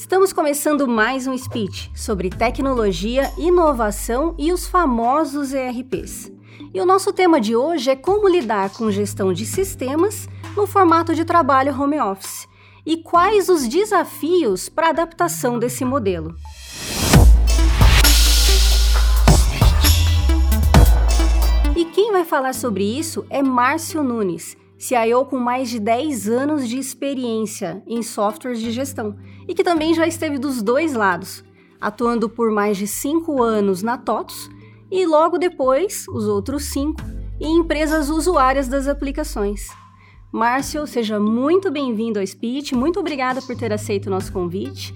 Estamos começando mais um speech sobre tecnologia, inovação e os famosos ERPs. E o nosso tema de hoje é como lidar com gestão de sistemas no formato de trabalho home office e quais os desafios para a adaptação desse modelo. E quem vai falar sobre isso é Márcio Nunes, CIO com mais de 10 anos de experiência em softwares de gestão e que também já esteve dos dois lados, atuando por mais de 5 anos na TOTS e logo depois, os outros 5, em empresas usuárias das aplicações. Márcio, seja muito bem-vindo ao Speech, muito obrigada por ter aceito o nosso convite.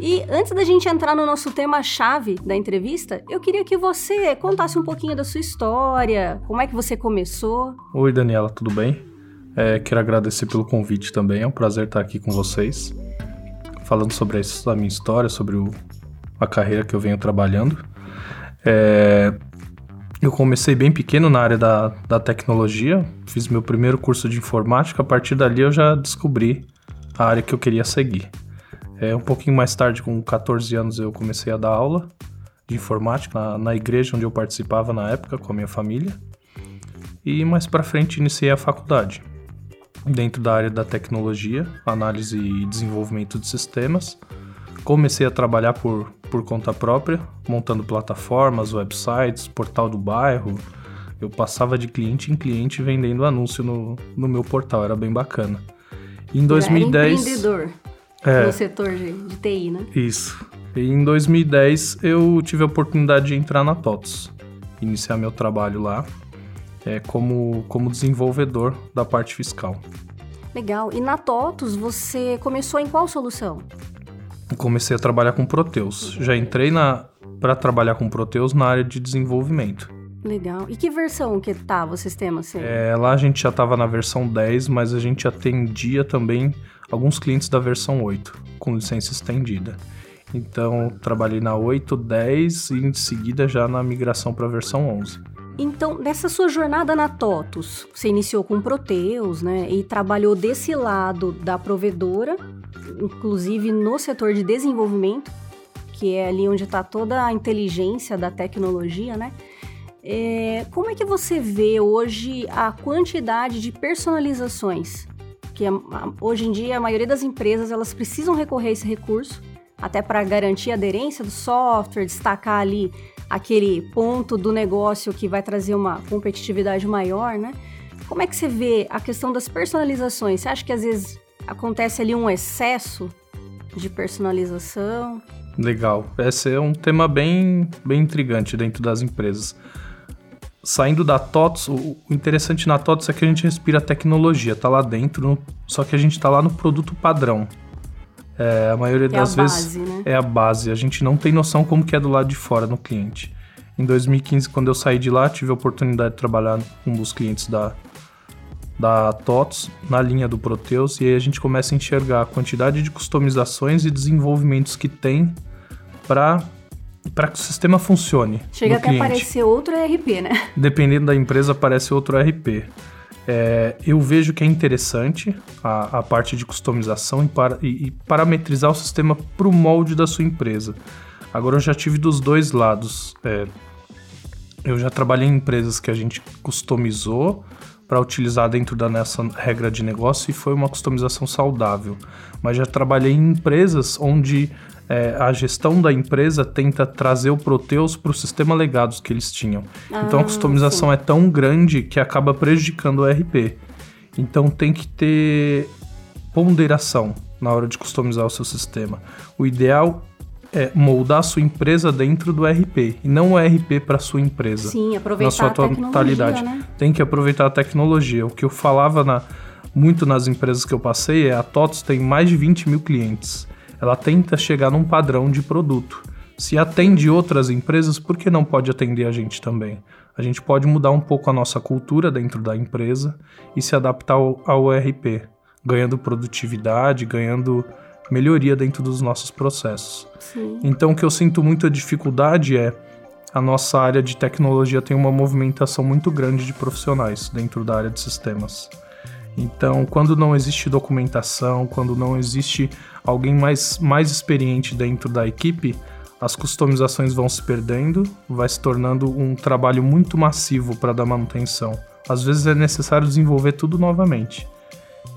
E antes da gente entrar no nosso tema-chave da entrevista, eu queria que você contasse um pouquinho da sua história, como é que você começou. Oi, Daniela, tudo bem? É, quero agradecer pelo convite também, é um prazer estar aqui com vocês, falando sobre a minha história, sobre o, a carreira que eu venho trabalhando. É, eu comecei bem pequeno na área da, da tecnologia, fiz meu primeiro curso de informática, a partir dali eu já descobri a área que eu queria seguir. É, um pouquinho mais tarde, com 14 anos, eu comecei a dar aula de informática na, na igreja onde eu participava na época com a minha família. E mais para frente iniciei a faculdade dentro da área da tecnologia, análise e desenvolvimento de sistemas. Comecei a trabalhar por, por conta própria, montando plataformas, websites, portal do bairro. Eu passava de cliente em cliente vendendo anúncio no, no meu portal, era bem bacana. Em 2010. Era empreendedor é, no setor de, de TI, né? Isso. E em 2010 eu tive a oportunidade de entrar na TOTS, iniciar meu trabalho lá é, como, como desenvolvedor da parte fiscal. Legal. E na TOTUS você começou em qual solução? Comecei a trabalhar com Proteus. Já entrei na para trabalhar com Proteus na área de desenvolvimento. Legal. E que versão que estava o sistema? Assim? É, lá a gente já estava na versão 10, mas a gente atendia também alguns clientes da versão 8, com licença estendida. Então, trabalhei na 8, 10 e em seguida já na migração para a versão 11. Então, nessa sua jornada na TOTUS, você iniciou com Proteus, né? E trabalhou desse lado da provedora, inclusive no setor de desenvolvimento, que é ali onde está toda a inteligência da tecnologia, né? É, como é que você vê hoje a quantidade de personalizações? Que hoje em dia a maioria das empresas elas precisam recorrer a esse recurso, até para garantir a aderência do software, destacar ali aquele ponto do negócio que vai trazer uma competitividade maior, né? Como é que você vê a questão das personalizações? Você acha que às vezes acontece ali um excesso de personalização? Legal. Esse é um tema bem, bem intrigante dentro das empresas. Saindo da TOTS, o interessante na TOTS é que a gente respira tecnologia, tá lá dentro, só que a gente tá lá no produto padrão. É, a maioria é das a vezes base, né? é a base. A gente não tem noção como que é do lado de fora no cliente. Em 2015, quando eu saí de lá, tive a oportunidade de trabalhar com um dos clientes da, da TOTS na linha do Proteus e aí a gente começa a enxergar a quantidade de customizações e desenvolvimentos que tem para para que o sistema funcione. Chega até cliente. aparecer outro ERP, né? Dependendo da empresa, aparece outro ERP. É, eu vejo que é interessante a, a parte de customização e, para, e, e parametrizar o sistema para o molde da sua empresa. Agora eu já tive dos dois lados. É, eu já trabalhei em empresas que a gente customizou para utilizar dentro da nossa regra de negócio e foi uma customização saudável. Mas já trabalhei em empresas onde é, a gestão da empresa tenta trazer o Proteus para o sistema legados que eles tinham. Ah, então a customização sim. é tão grande que acaba prejudicando o RP. Então tem que ter ponderação na hora de customizar o seu sistema. O ideal é moldar a sua empresa dentro do RP e não o RP para sua empresa. Sim, aproveitar na sua a totalidade. Né? Tem que aproveitar a tecnologia. O que eu falava na, muito nas empresas que eu passei é a TOTOS tem mais de 20 mil clientes ela tenta chegar num padrão de produto. Se atende outras empresas, por que não pode atender a gente também? A gente pode mudar um pouco a nossa cultura dentro da empresa e se adaptar ao, ao ERP, ganhando produtividade, ganhando melhoria dentro dos nossos processos. Sim. Então, o que eu sinto muita dificuldade é a nossa área de tecnologia tem uma movimentação muito grande de profissionais dentro da área de sistemas. Então, quando não existe documentação, quando não existe alguém mais, mais experiente dentro da equipe, as customizações vão se perdendo, vai se tornando um trabalho muito massivo para dar manutenção. Às vezes é necessário desenvolver tudo novamente.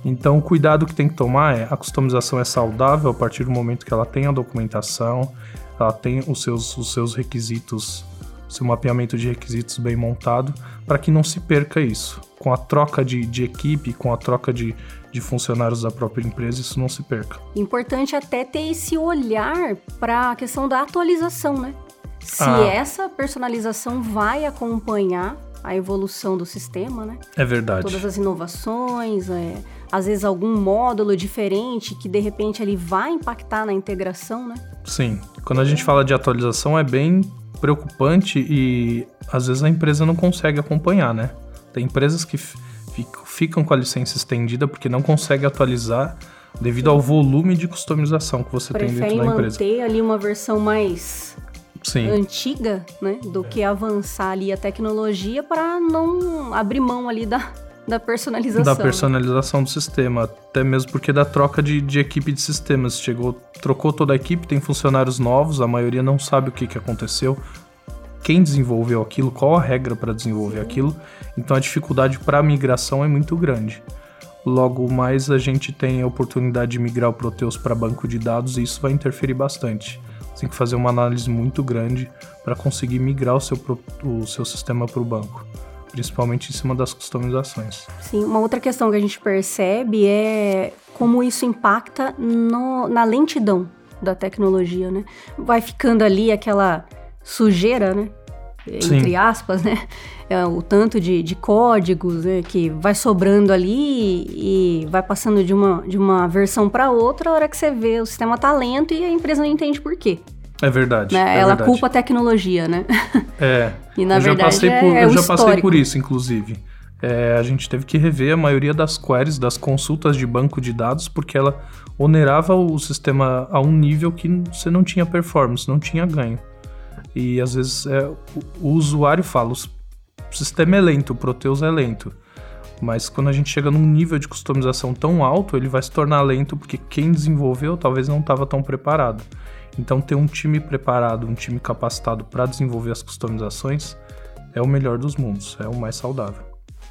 Então, o cuidado que tem que tomar é a customização é saudável a partir do momento que ela tem a documentação, ela tem os seus, os seus requisitos, seu mapeamento de requisitos bem montado, para que não se perca isso. Com a troca de, de equipe, com a troca de, de funcionários da própria empresa, isso não se perca. Importante até ter esse olhar para a questão da atualização, né? Se ah. essa personalização vai acompanhar a evolução do sistema, né? É verdade. Todas as inovações, é, às vezes algum módulo diferente que de repente ele vai impactar na integração, né? Sim. Quando a gente fala de atualização é bem preocupante e às vezes a empresa não consegue acompanhar, né? Tem empresas que ficam com a licença estendida porque não consegue atualizar devido ao volume de customização que você Preferem tem dentro da empresa. manter ali uma versão mais Sim. antiga, né, do que avançar ali a tecnologia para não abrir mão ali da, da personalização. Da personalização do sistema, até mesmo porque da troca de, de equipe de sistemas. Chegou, trocou toda a equipe, tem funcionários novos, a maioria não sabe o que, que aconteceu, quem desenvolveu aquilo, qual a regra para desenvolver aquilo. Então a dificuldade para migração é muito grande. Logo mais a gente tem a oportunidade de migrar o Proteus para banco de dados e isso vai interferir bastante. Você tem que fazer uma análise muito grande para conseguir migrar o seu, o seu sistema para o banco principalmente em cima das customizações. Sim, uma outra questão que a gente percebe é como isso impacta no, na lentidão da tecnologia, né? Vai ficando ali aquela sujeira, né? Entre Sim. aspas, né? É, o tanto de, de códigos né? que vai sobrando ali e vai passando de uma, de uma versão para outra, a hora que você vê o sistema tá lento e a empresa não entende por quê. É verdade. Né? É Ela verdade. culpa a tecnologia, né? É. e na eu verdade já passei é, por, é Eu já histórico. passei por isso, inclusive. É, a gente teve que rever a maioria das queries, das consultas de banco de dados, porque ela onerava o sistema a um nível que você não tinha performance, não tinha ganho. E às vezes é, o, o usuário fala, o sistema é lento, o Proteus é lento. Mas quando a gente chega num nível de customização tão alto, ele vai se tornar lento porque quem desenvolveu talvez não estava tão preparado. Então, ter um time preparado, um time capacitado para desenvolver as customizações é o melhor dos mundos, é o mais saudável.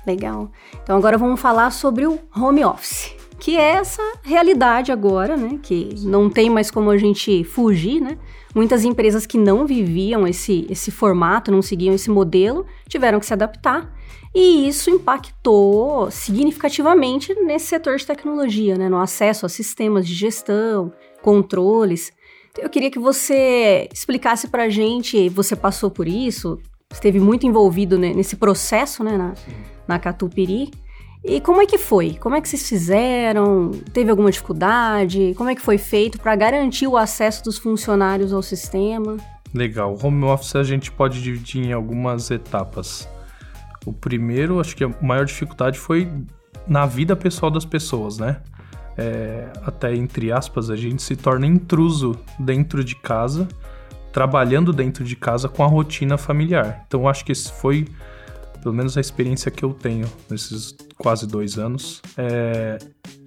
Legal. Então, agora vamos falar sobre o home office, que é essa realidade agora, né? Que não tem mais como a gente fugir, né? Muitas empresas que não viviam esse, esse formato, não seguiam esse modelo, tiveram que se adaptar. E isso impactou significativamente nesse setor de tecnologia, né? No acesso a sistemas de gestão, controles. Eu queria que você explicasse pra gente, você passou por isso, esteve muito envolvido nesse processo, né, na, na Catupiri. E como é que foi? Como é que vocês fizeram? Teve alguma dificuldade? Como é que foi feito para garantir o acesso dos funcionários ao sistema? Legal. Home office a gente pode dividir em algumas etapas. O primeiro, acho que a maior dificuldade foi na vida pessoal das pessoas, né? é, até entre aspas, a gente se torna intruso dentro de casa, trabalhando dentro de casa com a rotina familiar. Então acho que esse foi, pelo menos a experiência que eu tenho nesses quase dois anos, é,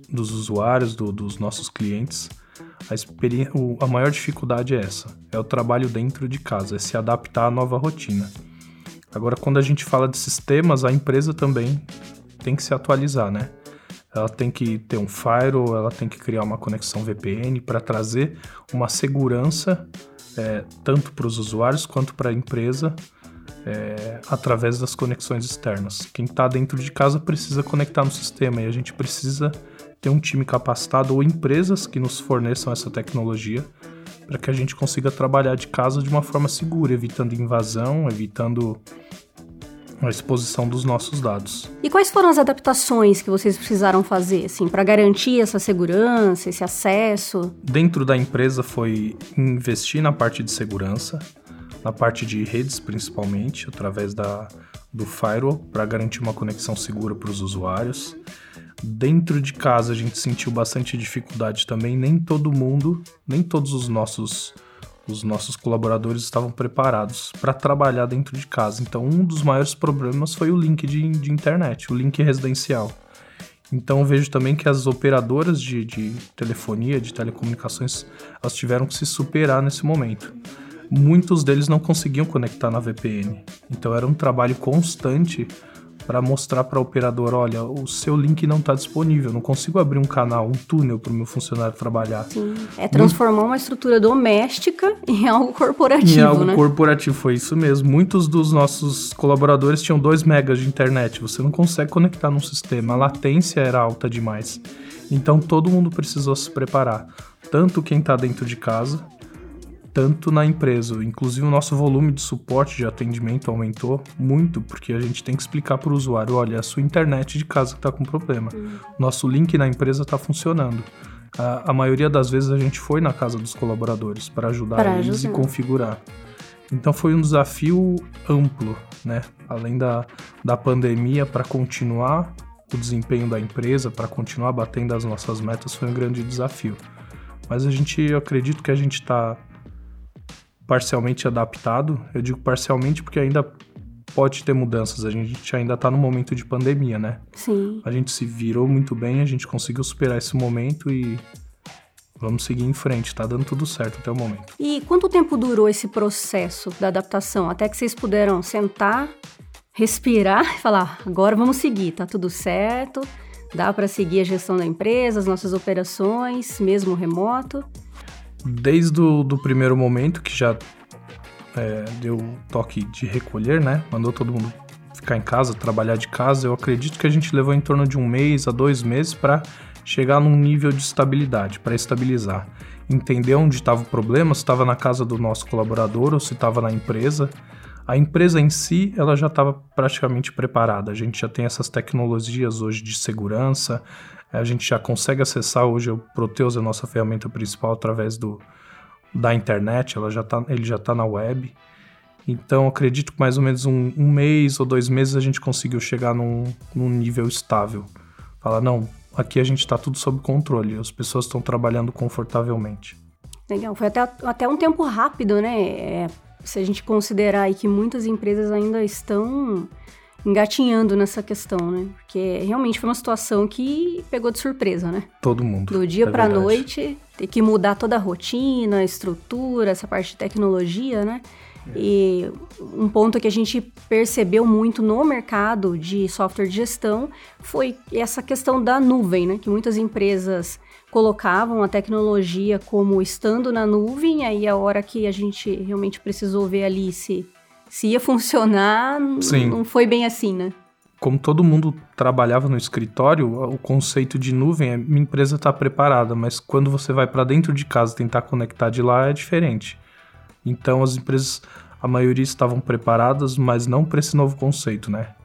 dos usuários, do, dos nossos clientes. A, a maior dificuldade é essa, é o trabalho dentro de casa, é se adaptar à nova rotina. Agora, quando a gente fala de sistemas, a empresa também tem que se atualizar, né? ela tem que ter um firewall, ela tem que criar uma conexão VPN para trazer uma segurança é, tanto para os usuários quanto para a empresa é, através das conexões externas. Quem está dentro de casa precisa conectar no sistema e a gente precisa ter um time capacitado ou empresas que nos forneçam essa tecnologia para que a gente consiga trabalhar de casa de uma forma segura, evitando invasão, evitando a exposição dos nossos dados. E quais foram as adaptações que vocês precisaram fazer, assim, para garantir essa segurança, esse acesso? Dentro da empresa foi investir na parte de segurança, na parte de redes principalmente, através da, do firewall, para garantir uma conexão segura para os usuários. Dentro de casa a gente sentiu bastante dificuldade também, nem todo mundo, nem todos os nossos os nossos colaboradores estavam preparados para trabalhar dentro de casa. Então, um dos maiores problemas foi o link de, de internet, o link residencial. Então vejo também que as operadoras de, de telefonia, de telecomunicações, elas tiveram que se superar nesse momento. Muitos deles não conseguiam conectar na VPN. Então era um trabalho constante para mostrar para a operadora, olha, o seu link não está disponível, não consigo abrir um canal, um túnel para o meu funcionário trabalhar. Sim, é transformar uma estrutura doméstica em algo corporativo, Em algo né? corporativo, foi isso mesmo. Muitos dos nossos colaboradores tinham 2 megas de internet, você não consegue conectar num sistema, a latência era alta demais. Então todo mundo precisou se preparar, tanto quem está dentro de casa, tanto na empresa. Inclusive, o nosso volume de suporte de atendimento aumentou muito, porque a gente tem que explicar para o usuário: olha, a sua internet de casa que está com problema. Uhum. Nosso link na empresa está funcionando. A, a, maioria das vezes a gente foi na casa dos colaboradores para ajudar Pra eles ajudar. e configurar. Então foi um desafio amplo, né? Além da, da pandemia, para continuar o desempenho da empresa, para continuar batendo as nossas metas, foi um grande desafio. Mas a gente, eu acredito que a gente está parcialmente adaptado. Eu digo parcialmente porque ainda pode ter mudanças. A gente ainda está no momento de pandemia, né? Sim. A gente se virou muito bem, a gente conseguiu superar esse momento e vamos seguir em frente. Tá dando tudo certo até o momento. E quanto tempo durou esse processo da adaptação? Até que vocês puderam sentar, respirar e falar: agora vamos seguir, tá tudo certo. Dá para seguir a gestão da empresa, as nossas operações, mesmo remoto. Desde o do primeiro momento, que já é, deu toque de recolher, né? Mandou todo mundo ficar em casa, trabalhar de casa. Eu acredito que a gente levou em torno de um mês a dois meses para chegar num nível de estabilidade, para estabilizar. Entender onde estava o problema, se estava na casa do nosso colaborador ou se estava na empresa. A empresa em si, ela já estava praticamente preparada. A gente já tem essas tecnologias hoje de segurança, a gente já consegue acessar hoje o Proteus, a nossa ferramenta principal, através do, da internet, ela já tá, ele já está na web. Então, acredito que mais ou menos um, um, mês ou dois meses a gente conseguiu chegar num, num nível estável. Falar, não, aqui a gente está tudo sob controle, as pessoas estão trabalhando confortavelmente. Legal, foi até, até um tempo rápido, né? É, se a gente considerar aí que muitas empresas ainda estão engatinhando nessa questão, né? Porque realmente foi uma situação que pegou de surpresa, né? Todo mundo. Do dia é para noite, ter que mudar toda a rotina, a estrutura, essa parte de tecnologia, né? É. E um ponto que a gente percebeu muito no mercado de software de gestão foi essa questão da nuvem, né? Que muitas empresas colocavam a tecnologia como estando na nuvem, aí a hora que a gente realmente precisou ver ali se se ia funcionar, Sim. não foi bem assim, né? Como todo mundo trabalhava no escritório, o conceito de nuvem é minha empresa está preparada, mas quando você vai para dentro de casa tentar conectar de lá é diferente. Então as empresas, a maioria estavam preparadas, mas não para esse novo conceito, né?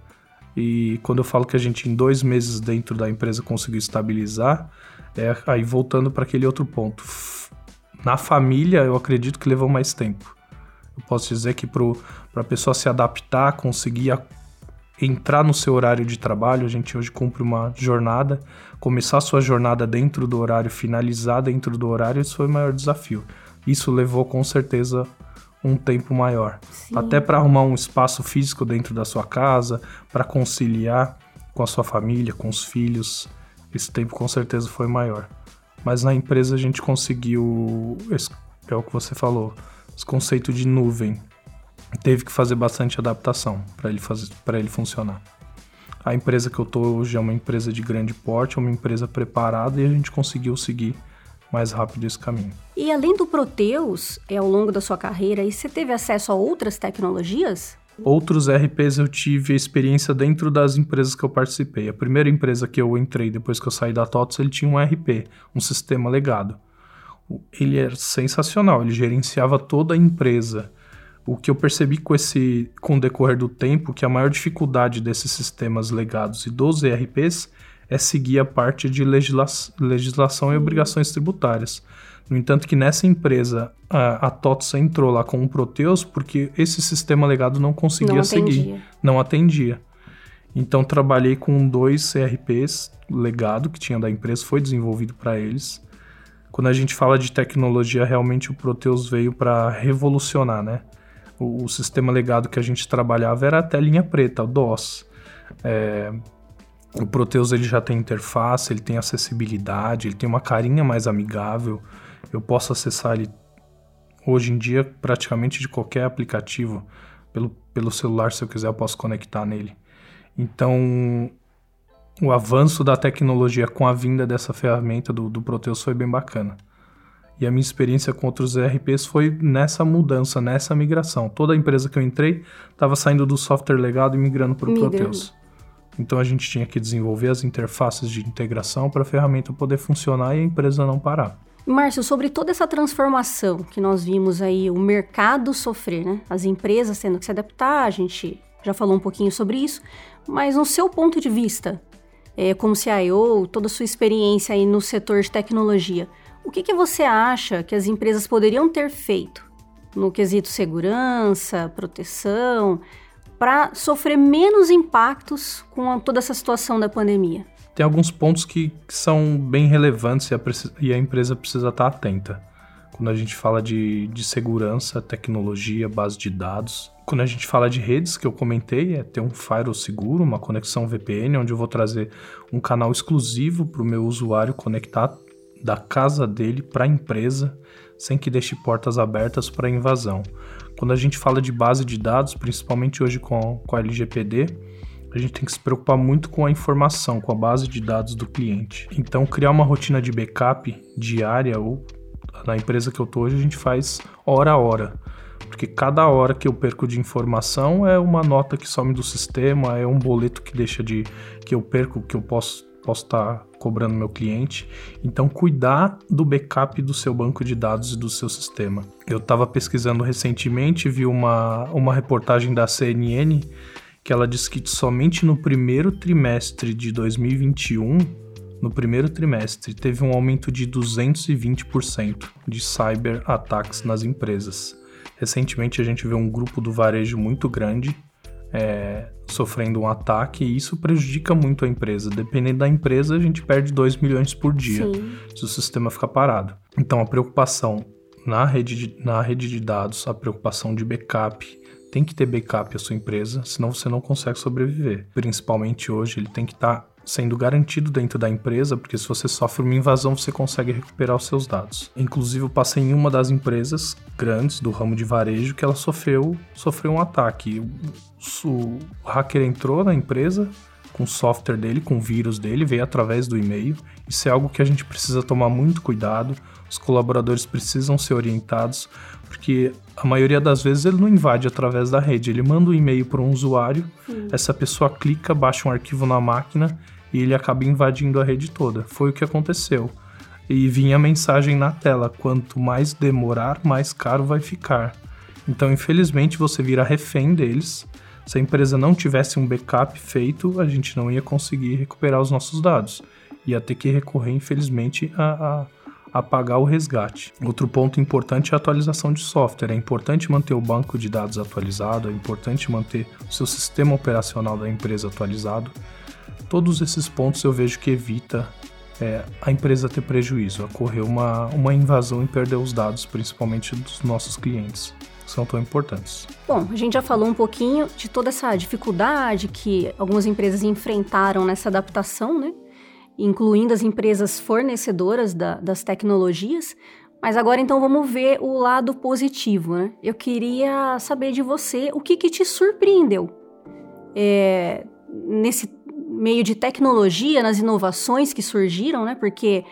E quando eu falo que a gente em dois meses dentro da empresa conseguiu estabilizar, é aí voltando para aquele outro ponto. Na família, eu acredito que levou mais tempo. Eu posso dizer que para a pessoa se adaptar, conseguir a, entrar no seu horário de trabalho, a gente hoje cumpre uma jornada, começar a sua jornada dentro do horário, finalizar dentro do horário, isso foi o maior desafio. Isso levou com certeza um tempo maior. Sim. Até para arrumar um espaço físico dentro da sua casa, para conciliar com a sua família, com os filhos, esse tempo com certeza foi maior. Mas na empresa a gente conseguiu, é o que você falou, esse conceito de nuvem. Teve que fazer bastante adaptação para ele, fazer, ele funcionar. A empresa que eu tô hoje é uma empresa de grande porte, é uma empresa preparada e a gente conseguiu seguir mais rápido esse caminho. E além do Proteus, é, ao longo da sua carreira, e você teve acesso a outras tecnologias? Outros RPs eu tive experiência dentro das empresas que eu participei. A primeira empresa que eu entrei depois que eu saí da TOTS, ele tinha um RP, um sistema legado. Ele era sensacional, ele gerenciava toda a empresa. O que eu percebi com esse com o decorrer do tempo, que a maior dificuldade desses sistemas legados e dos ERPs é seguir a parte de legisla legislação e obrigações tributárias. No entanto, que nessa empresa a, a TOTS entrou lá com o Proteus porque esse sistema legado não conseguia não seguir, não atendia. Então trabalhei com dois ERPs legado que tinha da empresa, foi desenvolvido para eles. Quando a gente fala de tecnologia, realmente o Proteus veio para revolucionar, né? O, o, sistema legado que a gente trabalhava era até linha preta, o DOS. É, O Proteus ele já tem interface, ele tem acessibilidade, ele tem uma carinha mais amigável. Eu posso acessar ele hoje em dia praticamente de qualquer aplicativo. Pelo, pelo celular, se eu quiser, eu posso conectar nele. Então, o avanço da tecnologia com a vinda dessa ferramenta do, do Proteus foi bem bacana. E a minha experiência com outros ERPs foi nessa mudança, nessa migração. Toda a empresa que eu entrei estava saindo do software legado e migrando para o Proteus. Então a gente tinha que desenvolver as interfaces de integração para a ferramenta poder funcionar e a empresa não parar. Márcio, sobre toda essa transformação que nós vimos aí, o mercado sofrer, né? As empresas tendo que se adaptar, a gente já falou um pouquinho sobre isso, mas no seu ponto de vista, é, como CIO, toda a sua experiência aí no setor de tecnologia, o que, que você acha que as empresas poderiam ter feito no quesito segurança, proteção, para sofrer menos impactos com toda essa situação da pandemia? tem alguns pontos que, que são bem relevantes e a, e a, empresa precisa estar atenta. Quando a gente fala de, de segurança, tecnologia, base de dados. Quando a gente fala de redes, que eu comentei, é ter um firewall seguro, uma conexão VPN, onde eu vou trazer um canal exclusivo para o meu usuário conectar da casa dele para a empresa, sem que deixe portas abertas para invasão. Quando a gente fala de base de dados, principalmente hoje com, a LGPD, a gente tem que se preocupar muito com a informação, com a base de dados do cliente. Então, criar uma rotina de backup diária ou na empresa que eu tô hoje a gente faz hora a hora. Porque cada hora que eu perco de informação é uma nota que some do sistema, é um boleto que deixa de que eu perco, que eu posso posso estar tá cobrando meu cliente. Então, cuidar do backup do seu banco de dados e do seu sistema. Eu estava pesquisando recentemente, vi uma, uma reportagem da CNN que ela diz que somente no primeiro trimestre de 2021, no primeiro trimestre, teve um aumento de 220% de cyber ataques nas empresas. Recentemente a gente vê um grupo do varejo muito grande é, sofrendo um ataque e isso prejudica muito a empresa. Dependendo da empresa, a gente perde 2 milhões por dia Sim. se o sistema ficar parado. Então a preocupação na rede de, na rede de dados, a preocupação de backup, tem que ter backup a sua empresa, senão você não consegue sobreviver. Principalmente hoje, ele tem que estar tá sendo garantido dentro da empresa, porque se você sofre uma invasão, você consegue recuperar os seus dados. Inclusive, eu passei em uma das empresas grandes do ramo de varejo que ela sofreu, sofreu um ataque. O, o hacker entrou na empresa com o software dele, com o vírus dele, veio através do e-mail. Isso é algo que a gente precisa tomar muito cuidado. Os colaboradores precisam ser orientados, porque a maioria das vezes ele não invade através da rede, ele manda um e-mail para um usuário, Sim. essa pessoa clica, baixa um arquivo na máquina e ele acaba invadindo a rede toda. Foi o que aconteceu. E vinha a mensagem na tela: quanto mais demorar, mais caro vai ficar. Então, infelizmente, você vira refém deles. Se a empresa não tivesse um backup feito, a gente não ia conseguir recuperar os nossos dados. Ia ter que recorrer, infelizmente, a, a a pagar o resgate. Outro ponto importante é a atualização de software. É importante manter o banco de dados atualizado, é importante manter o seu sistema operacional da empresa atualizado. Todos esses pontos eu vejo que evita é, a empresa ter prejuízo, ocorrer uma, uma invasão e perder os dados, principalmente dos nossos clientes são tão importantes. Bom, a gente já falou um pouquinho de toda essa dificuldade que algumas empresas enfrentaram nessa adaptação, né? incluindo as empresas fornecedoras da, das tecnologias. Mas agora então vamos ver o lado positivo, né? Eu queria saber de você o que, que te surpreendeu é, nesse meio de tecnologia, nas inovações que surgiram, né? Porque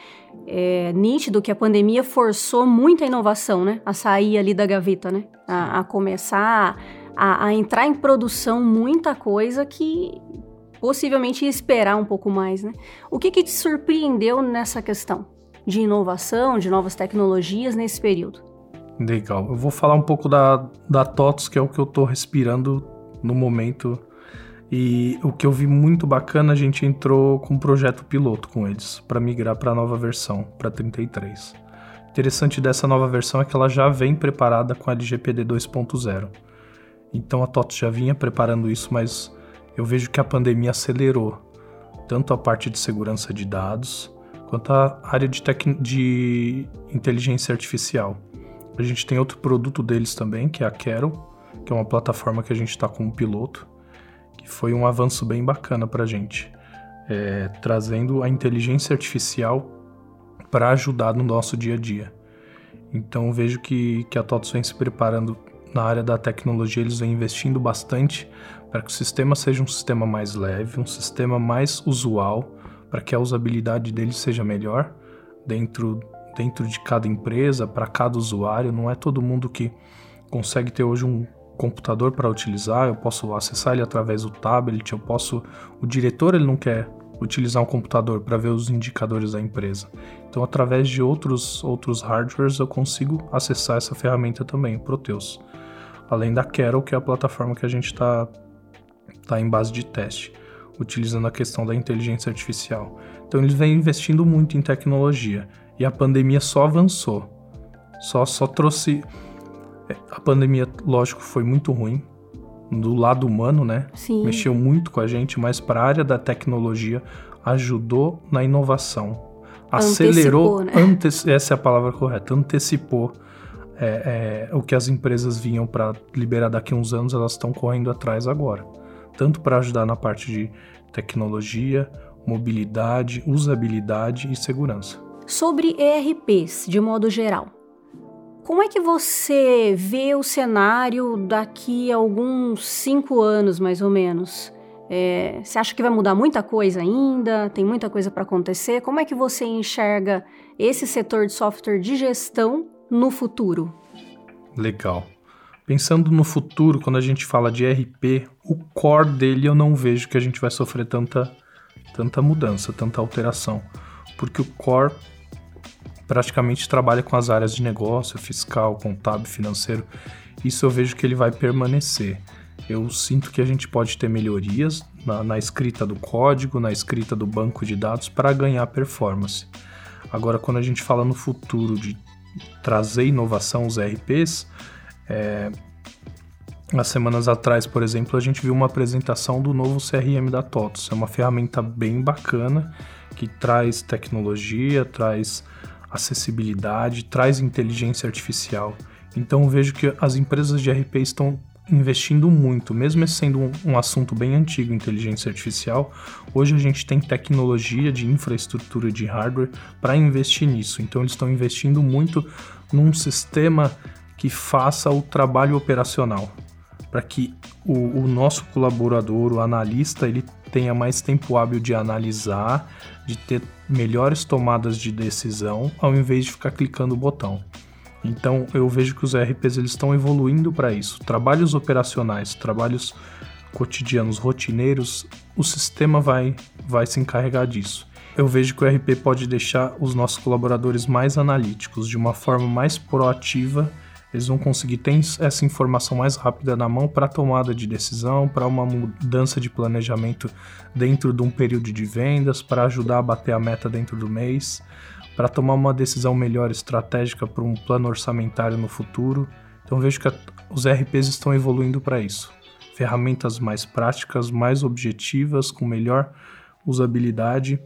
é nítido que a pandemia forçou muita inovação, né? A sair ali da gaveta, né? A, a começar a, a entrar em produção muita coisa que possivelmente esperar um pouco mais, né? O que, que te surpreendeu nessa questão de inovação, de novas tecnologias nesse período? Legal. Eu vou falar um pouco da, da TOTOS, que é o que eu estou respirando no momento. E o que eu vi muito bacana, a gente entrou com um projeto piloto com eles para migrar para a nova versão, para 33. Interessante dessa nova versão é que ela já vem preparada com a LGPD 2.0. Então a TOTOS já vinha preparando isso, mas eu vejo que a pandemia acelerou tanto a parte de segurança de dados quanto a área de, de inteligência artificial. A gente tem outro produto deles também, que é a Carol, que é uma plataforma que a gente está com um piloto, foi um avanço bem bacana para a gente. é, trazendo a inteligência artificial para ajudar no nosso dia a dia. Então vejo que, que a TOTS vem se preparando na área da tecnologia, eles vêm investindo bastante para que o sistema seja um sistema mais leve, um sistema mais usual, para que a usabilidade dele seja melhor dentro, dentro de cada empresa, para cada usuário. Não é todo mundo que consegue ter hoje um computador para utilizar, eu posso acessar ele através do tablet, eu posso. O diretor ele não quer utilizar um computador para ver os indicadores da empresa. Então, através de outros, outros hardwares, eu consigo acessar essa ferramenta também, o Proteus. Além da Carol, que é a plataforma que a gente está tá em base de teste, utilizando a questão da inteligência artificial. Então, eles vêm investindo muito em tecnologia e a pandemia só avançou. Só, só trouxe. A pandemia, lógico, foi muito ruim, do lado humano, né? Sim. Mexeu muito com a gente, mas para a área da tecnologia ajudou na inovação. Acelerou, Antecipou, né? essa é a palavra correta, antecipou é, é, o que as empresas vinham para liberar daqui a uns anos, elas estão correndo atrás agora. Tanto para ajudar na parte de tecnologia, mobilidade, usabilidade e segurança. Sobre ERPs, de modo geral, como é que você vê o cenário daqui a alguns cinco anos, mais ou menos? É, você acha que vai mudar muita coisa ainda? Tem muita coisa para acontecer? Como é que você enxerga esse setor de software de gestão no futuro? Legal. Pensando no futuro, quando a gente fala de RP, o core dele eu não vejo que a gente vai sofrer tanta, tanta mudança, tanta alteração. Porque o core praticamente trabalha com as áreas de negócio, fiscal, contábil, financeiro. Isso eu vejo que ele vai permanecer. Eu sinto que a gente pode ter melhorias na, na escrita do código, na escrita do banco de dados para ganhar performance. Agora, quando a gente fala no futuro de trazer inovação aos RPs, é, semanas atrás, por exemplo, a gente viu uma apresentação do novo CRM da TOTOS. É uma ferramenta bem bacana que traz tecnologia, traz acessibilidade, traz inteligência artificial. Então vejo que as empresas de RP estão investindo muito, mesmo sendo um, um, assunto bem antigo, inteligência artificial, hoje a gente tem tecnologia de infraestrutura de hardware para investir nisso. Então eles estão investindo muito num sistema que faça o trabalho operacional, para que o, o nosso colaborador, o analista, ele tenha mais tempo hábil de analisar, de ter melhores tomadas de decisão ao invés de ficar clicando o botão. Então eu vejo que os ERPs eles estão evoluindo para isso. Trabalhos operacionais, trabalhos cotidianos, rotineiros, o sistema vai, vai se encarregar disso. Eu vejo que o ERP pode deixar os nossos colaboradores mais analíticos, de uma forma mais proativa eles vão conseguir ter essa informação mais rápida na mão para tomada de decisão, para uma mudança de planejamento dentro de um período de vendas, para ajudar a bater a meta dentro do mês, para tomar uma decisão melhor estratégica para um plano orçamentário no futuro. Então vejo que os RPs estão evoluindo para isso. Ferramentas mais práticas, mais objetivas, com melhor usabilidade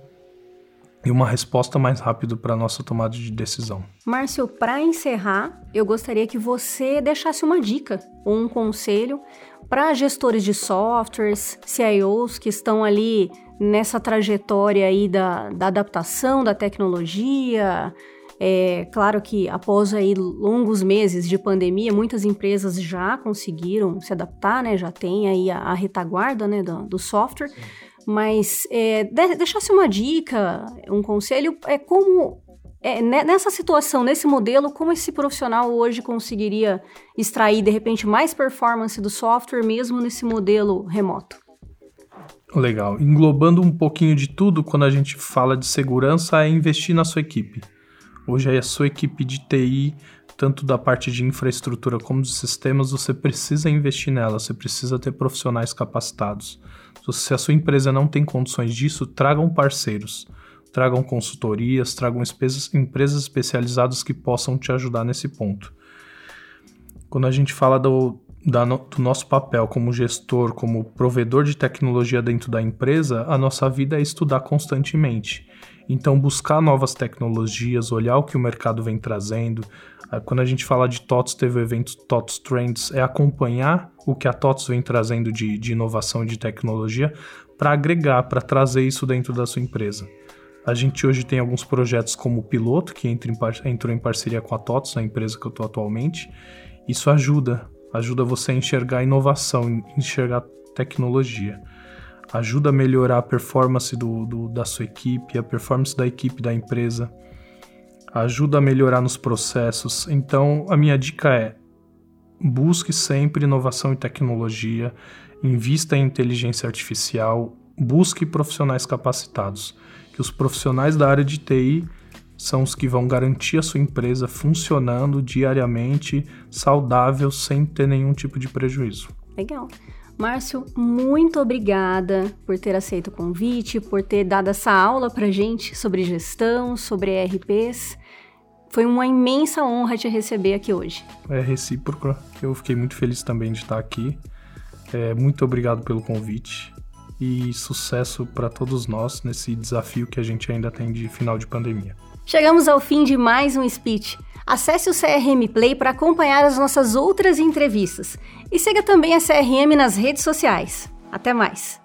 e uma resposta mais rápida para a nossa tomada de decisão. Márcio, para encerrar, eu gostaria que você deixasse uma dica ou um conselho para gestores de softwares, CIOs que estão ali nessa trajetória aí da, da adaptação da tecnologia. É claro que após aí longos meses de pandemia, muitas empresas já conseguiram se adaptar, né? Já tem aí a, a retaguarda né, do, do software. Sim mas é, de, deixasse uma dica, um conselho, é como é, nessa situação, nesse modelo, como esse profissional hoje conseguiria extrair de repente mais performance do software mesmo nesse modelo remoto? Legal. Englobando um pouquinho de tudo, quando a gente fala de segurança, é investir na sua equipe. Hoje a sua equipe de TI, tanto da parte de infraestrutura como dos sistemas, você precisa investir nela, você precisa ter profissionais capacitados. Se a sua empresa não tem condições disso, tragam parceiros, tragam consultorias, tragam empresas especializadas que possam te ajudar nesse ponto. Quando a gente fala do, da, do nosso papel como gestor, como provedor de tecnologia dentro da empresa, a nossa vida é estudar constantemente. Então, buscar novas tecnologias, olhar o que o mercado vem trazendo, quando a gente fala de TOTS, teve o evento TOTS Trends, é acompanhar o que a TOTS vem trazendo de, de inovação e de tecnologia para agregar, para trazer isso dentro da sua empresa. A gente hoje tem alguns projetos como o Piloto, que entra em entrou em parceria com a TOTOS, a empresa que eu estou atualmente. Isso ajuda, ajuda você a enxergar inovação, enxergar tecnologia. Ajuda a melhorar a performance do, do, da sua equipe, a performance da equipe da empresa. Ajuda a melhorar nos processos. Então, a minha dica é: busque sempre inovação e tecnologia, invista em inteligência artificial, busque profissionais capacitados que os profissionais da área de TI são os que vão garantir a sua empresa funcionando diariamente, saudável, sem ter nenhum tipo de prejuízo. Legal. Márcio, muito obrigada por ter aceito o convite, por ter dado essa aula para gente sobre gestão, sobre ERPs. Foi uma imensa honra te receber aqui hoje. É recíproco. Eu fiquei muito feliz também de estar aqui. É, muito obrigado pelo convite e sucesso para todos nós nesse desafio que a gente ainda tem de final de pandemia. Chegamos ao fim de mais um speech. Acesse o CRM Play para acompanhar as nossas outras entrevistas e siga também a CRM nas redes sociais. Até mais!